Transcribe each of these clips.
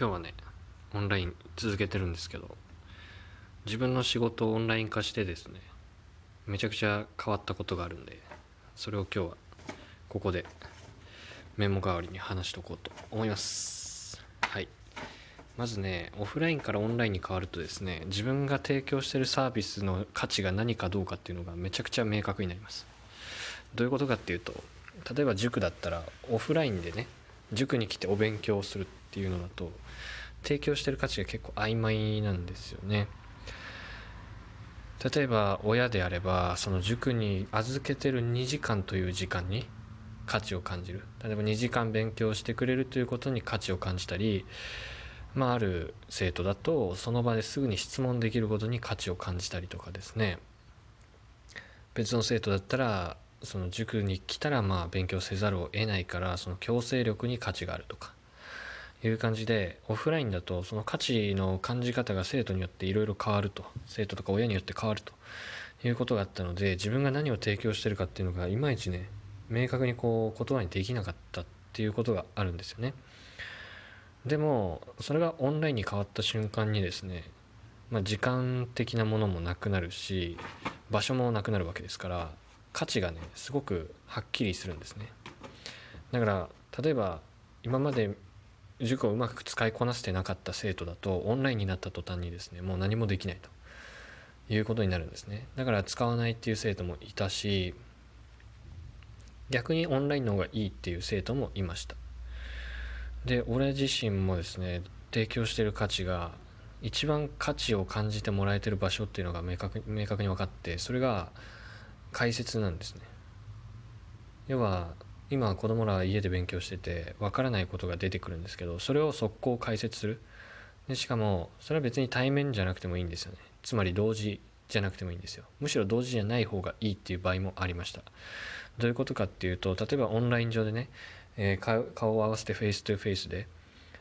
今日はねオンライン続けてるんですけど自分の仕事をオンライン化してですねめちゃくちゃ変わったことがあるんでそれを今日はここでメモ代わりに話しとこうと思います。はい。まずねオフラインからオンラインに変わるとですね自分が提供してるサービスの価値が何かどうかっていうのがめちゃくちゃ明確になります。どういうことかっていうと例えば塾だったらオフラインでね塾に来てお勉強をするっていうのだと提供してる価値が結構曖昧なんですよね。例えば親であればその塾に預けてる2時間という時間に価値を感じる。例えば2時間勉強してくれるということに価値を感じたりまあある生徒だとその場ですぐに質問できることに価値を感じたりとかですね。別の生徒だったらその塾に来たらまあ勉強せざるを得ないからその強制力に価値があるとか。いう感じでオフラインだとその価値の感じ方が生徒によっていろいろ変わると。生徒とか親によって変わると。いうことがあったので自分が何を提供してるかっていうのがいまいちね明確にこう言葉にできなかったっていうことがあるんですよね。でもそれがオンラインに変わった瞬間にですね、まあ、時間的なものもなくなるし場所もなくなるわけですから価値がねすごくはっきりするんですね。だから例えば今まで塾をうまく使いこなせてなかった生徒だとオンラインになった途端にですねもう何もできないということになるんですね。だから使わないっていう生徒もいたし逆にオンラインの方がいいっていう生徒もいました。で俺自身もですね提供してる価値が一番価値を感じてもらえてる場所っていうのが明確明確に分かってそれが解説なんですね。要は今子供らは家で勉強してて分からないことが出てくるんですけどそれを速攻解説する。でしかもそれは別に対面じゃなくてもいいんですよね。つまり同時じゃなくてもいいんですよ。むしろ同時じゃない方がいいっていう場合もありました。どういうことかっていうと例えばオンライン上でね、えー、顔を合わせてフェイス2フェイスで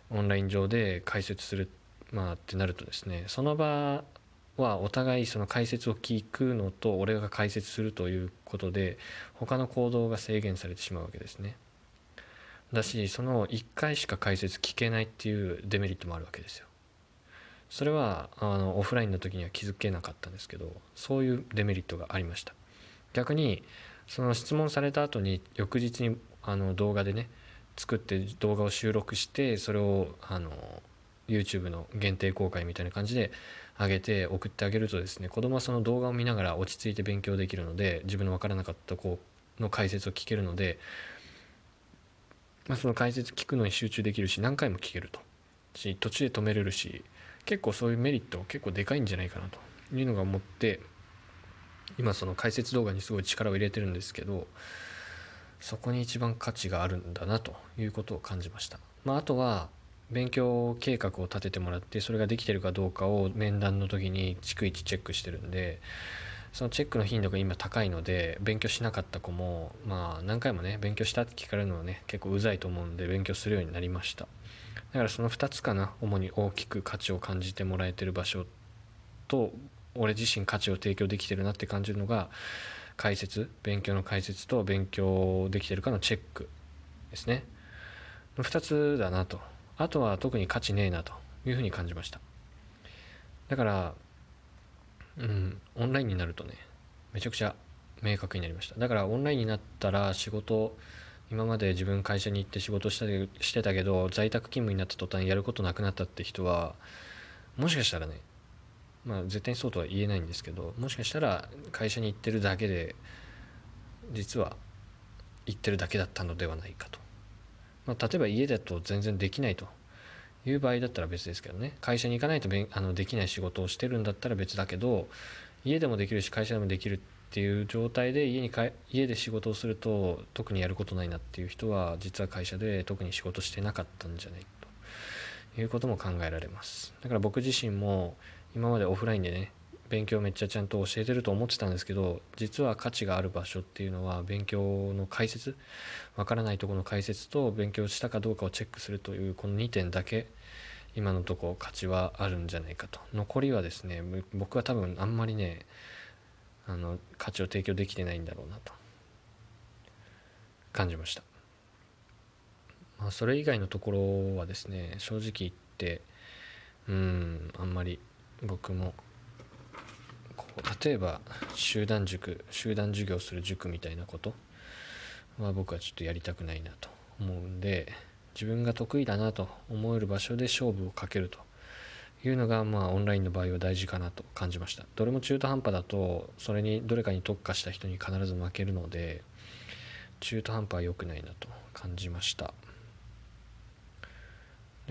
オンライン上で解説するまあってなるとですねその場はお互いその解説を聞くのと俺が解説するということで他の行動が制限されてしまうわけですね。だしその1回しか解説聞けないっていうデメリットもあるわけですよ。それはあのオフラインの時には気づけなかったんですけどそういうデメリットがありました。逆にその質問された後に翌日にあの動画でね作って動画を収録してそれをあの YouTube の限定公開みたいな感じで上げて送ってあげるとですね子供はその動画を見ながら落ち着いて勉強できるので自分の分からなかった子の解説を聞けるので、まあ、その解説聞くのに集中できるし何回も聞けるとし途中で止めれるし結構そういうメリット結構でかいんじゃないかなというのが思って今その解説動画にすごい力を入れてるんですけどそこに一番価値があるんだなということを感じました。まあ、あとは勉強計画を立ててもらってそれができてるかどうかを面談の時に逐一チェックしてるんでそのチェックの頻度が今高いので勉強しなかった子もまあ何回もね勉強したって聞かれるのはね結構うざいと思うんで勉強するようになりました。だからその2つかな主に大きく価値を感じてもらえてる場所と俺自身価値を提供できてるなって感じるのが解説勉強の解説と勉強できてるかのチェックですね。2つだなと。あとは特に価値ねえなというふうに感じました。だからうんオンラインになるとねめちゃくちゃ明確になりました。だからオンラインになったら仕事今まで自分会社に行って仕事したしてたけど在宅勤務になった途端やることなくなったって人はもしかしたらねまあ絶対にそうとは言えないんですけどもしかしたら会社に行ってるだけで実は行ってるだけだったのではないかと。まあ、例えば家だと全然できないと。いう場合だったら別ですけどね。会社に行かないとあのできない仕事をしてるんだったら別だけど家でもできるし会社でもできるっていう状態で家にか家で仕事をすると特にやることないなっていう人は実は会社で特に仕事してなかったんじゃないと。いうことも考えられます。だから僕自身も今までオフラインでね勉強めっちゃちゃんと教えてると思ってたんですけど実は価値がある場所っていうのは勉強の解説わからないとこの解説と勉強したかどうかをチェックするというこの2点だけ今のとこ価値はあるんじゃないかと。残りはですね僕は多分あんまりねあの価値を提供できてないんだろうなと。感じました。まあ、それ以外のところはですね正直言ってうんあんまり僕も例えば集団塾集団授業する塾みたいなことは僕はちょっとやりたくないなと思うんで自分が得意だなと思える場所で勝負をかけるというのがまあオンラインの場合は大事かなと感じました。どれも中途半端だとそれにどれかに特化した人に必ず負けるので中途半端は良くないなと感じました。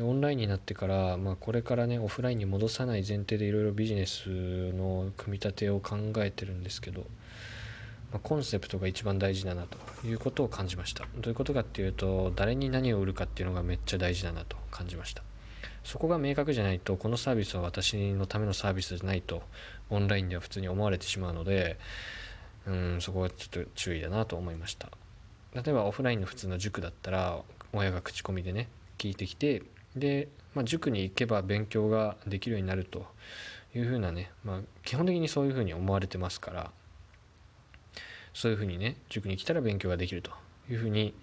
オンラインになってから、まあ、これからねオフラインに戻さない前提でいろいろビジネスの組み立てを考えてるんですけど、まあ、コンセプトが一番大事だなということを感じました。どういうことかっていうと誰に何を売るかっていうのがめっちゃ大事だなと感じました。そこが明確じゃないとこのサービスは私のためのサービスじゃないとオンラインでは普通に思われてしまうのでうんそこはちょっと注意だなと思いました。例えばオフラインの普通の塾だったら親が口コミでね聞いてきてで、まあ、塾に行けば勉強ができるようになるというふうなね、まあ、基本的にそういうふうに思われてますからそういうふうにね塾に来たら勉強ができるというふうに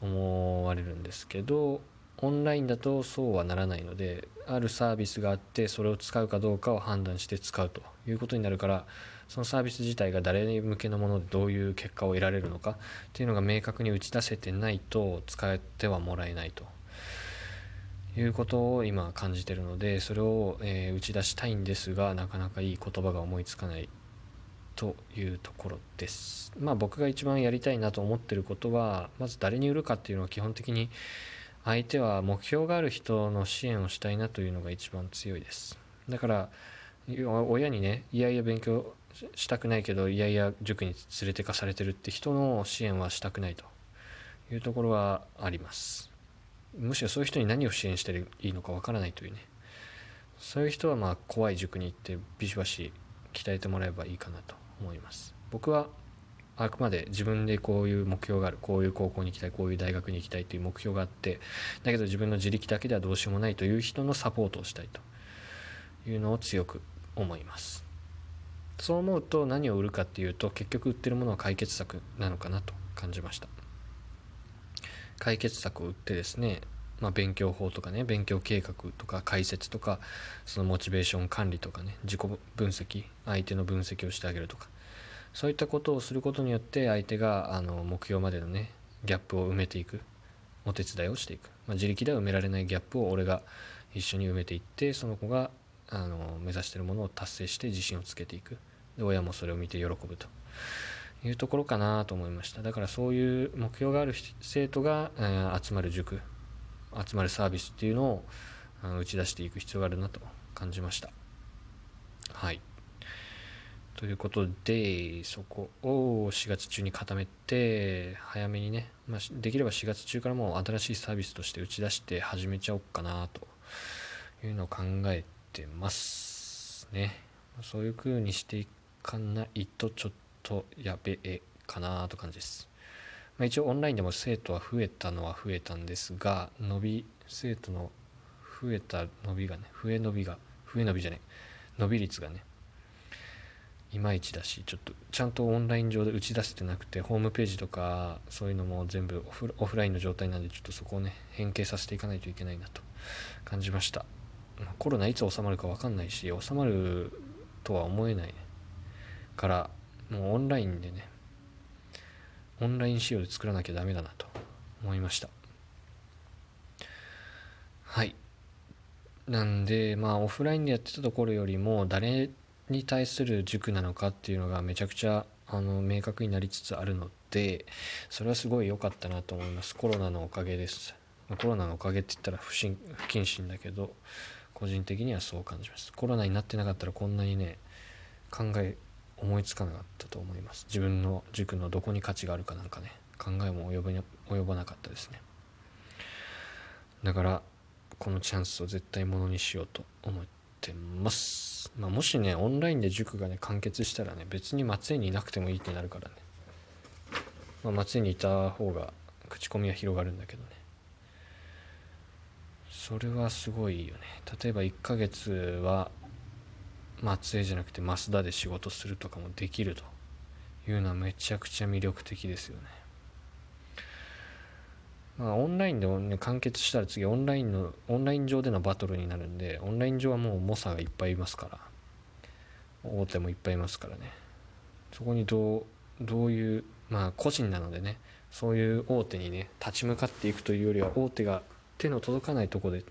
思われるんですけどオンラインだとそうはならないのであるサービスがあってそれを使うかどうかを判断して使うということになるからそのサービス自体が誰向けのものでどういう結果を得られるのかっていうのが明確に打ち出せてないと使ってはもらえないと。いうことを今感じてるのでそれを、えー打ち出したいんですがなかなかいい言葉が思いつかないというところです。まあ僕が一番やりたいなと思ってることはまず誰に売るかっていうのは基本的に相手は目標がある人の支援をしたいなというのが一番強いですだから親にねいやいや勉強したくないけどいやいや塾に連れてかされてるって人の支援はしたくないというところはありますむしろそういう人に何を支援していいのかわからないというね。そういう人はまあ怖い塾に行ってビシバシ鍛えてもらえばいいかなと思います。僕はあくまで自分でこういう目標がある。こういう高校に行きたい。こういう大学に行きたいという目標があって。だけど自分の自力だけではどうしようもないという人のサポートをしたいというのを強く思います。そう思うと何を売るかっていうと結局売ってるものは解決策なのかなと感じました。解決策を売ってですねまあ、勉強法とかね勉強計画とか解説とかそのモチベーション管理とかね自己分析相手の分析をしてあげるとかそういったことをすることによって相手があの目標までのねギャップを埋めていくお手伝いをしていく、まあ、自力では埋められないギャップを俺が一緒に埋めていってその子があの目指してるものを達成して自信をつけていく。で親もそれを見て喜ぶと。いうところかなと思いました。だからそういう目標がある生徒が、集まる塾集まるサービスっていうのを打ち出していく必要があるなと感じました。はい。ということで、そこを4月中に固めて、早めにね、まあ、できれば4月中からもう新しいサービスとして打ち出して始めちゃおうかなというのを考えてますね。そういう風にしていかないとちょっととやべえかなと感じです。まあ、一応オンラインでも生徒は増えたのは増えたんですが、伸び、生徒の増えた伸びがね、増え伸びが、増え伸びじゃない、伸び率がね、いまいちだしちょっとちゃんとオンライン上で打ち出せてなくてホームページとかそういうのも全部オフラインの状態なんでちょっとそこをね変形させていかないといけないなと感じましたコロナいつ収まるか分かんないし収まるとは思えない、からもうオンラインでねオンライン仕様で作らなきゃダメだなと思いました。はい。なんでまあオフラインでやってたところよりも誰に対する塾なのかっていうのがめちゃくちゃあの明確になりつつあるのでそれはすごい良かったなと思います。コロナのおかげです。コロナのおかげって言ったら不審不謹慎だけど個人的にはそう感じます。コロナになってなかったらこんなにね考え思いつかなかったと思います。自分の塾のどこに価値があるかなんかね考えも及ば及ばなかったですね。だからこのチャンスを絶対ものにしようと思ってます。まあ、もしねオンラインで塾がね完結したらね別に松江にいなくてもいいってなるからね、まあ、松江にいた方が口コミは広がるんだけどね。それはすごいよね。例えば1ヶ月は松江じゃなくて増田で仕事するとかもできるというのはめちゃくちゃ魅力的ですよね。まあオンラインで、ね、完結したら次オンラインのオンライン上でのバトルになるんでオンライン上はもう猛者がいっぱいいますから大手もいっぱいいますからね。そこにどうどういうまあ個人なのでねそういう大手にね立ち向かっていくというよりは大手が手の届かないとこで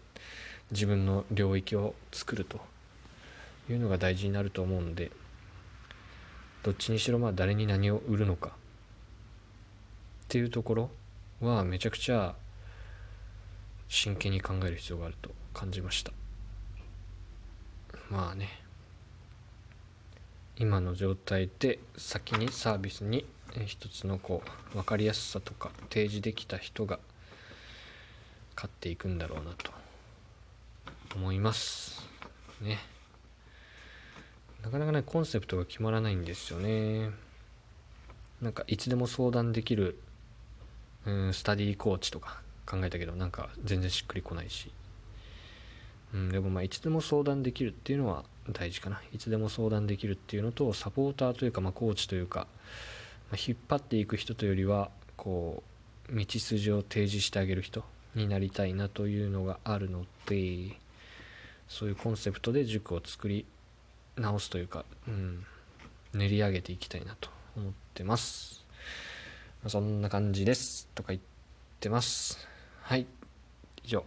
自分の領域を作ると。いうのが大事になると思うんでどっちにしろまあ誰に何を売るのか。っていうところはめちゃくちゃ真剣に考える必要があると感じました。まあね。今の状態で先にサービスに一つのこう分かりやすさとか提示できた人が勝っていくんだろうなと思います。ね。なかなかねコンセプトが決まらないんですよね。なんかいつでも相談できるうんスタディーコーチとか考えたけどなんか全然しっくりこないし、うん、でもまあいつでも相談できるっていうのは大事かな。いつでも相談できるっていうのとサポーターというかまあコーチというか、ま、引っ張っていく人というよりはこう道筋を提示してあげる人になりたいなというのがあるのでそういうコンセプトで塾を作り直すというか、うん、練り上げていきたいなと思ってます。そんな感じですとか言ってます。はい。以上。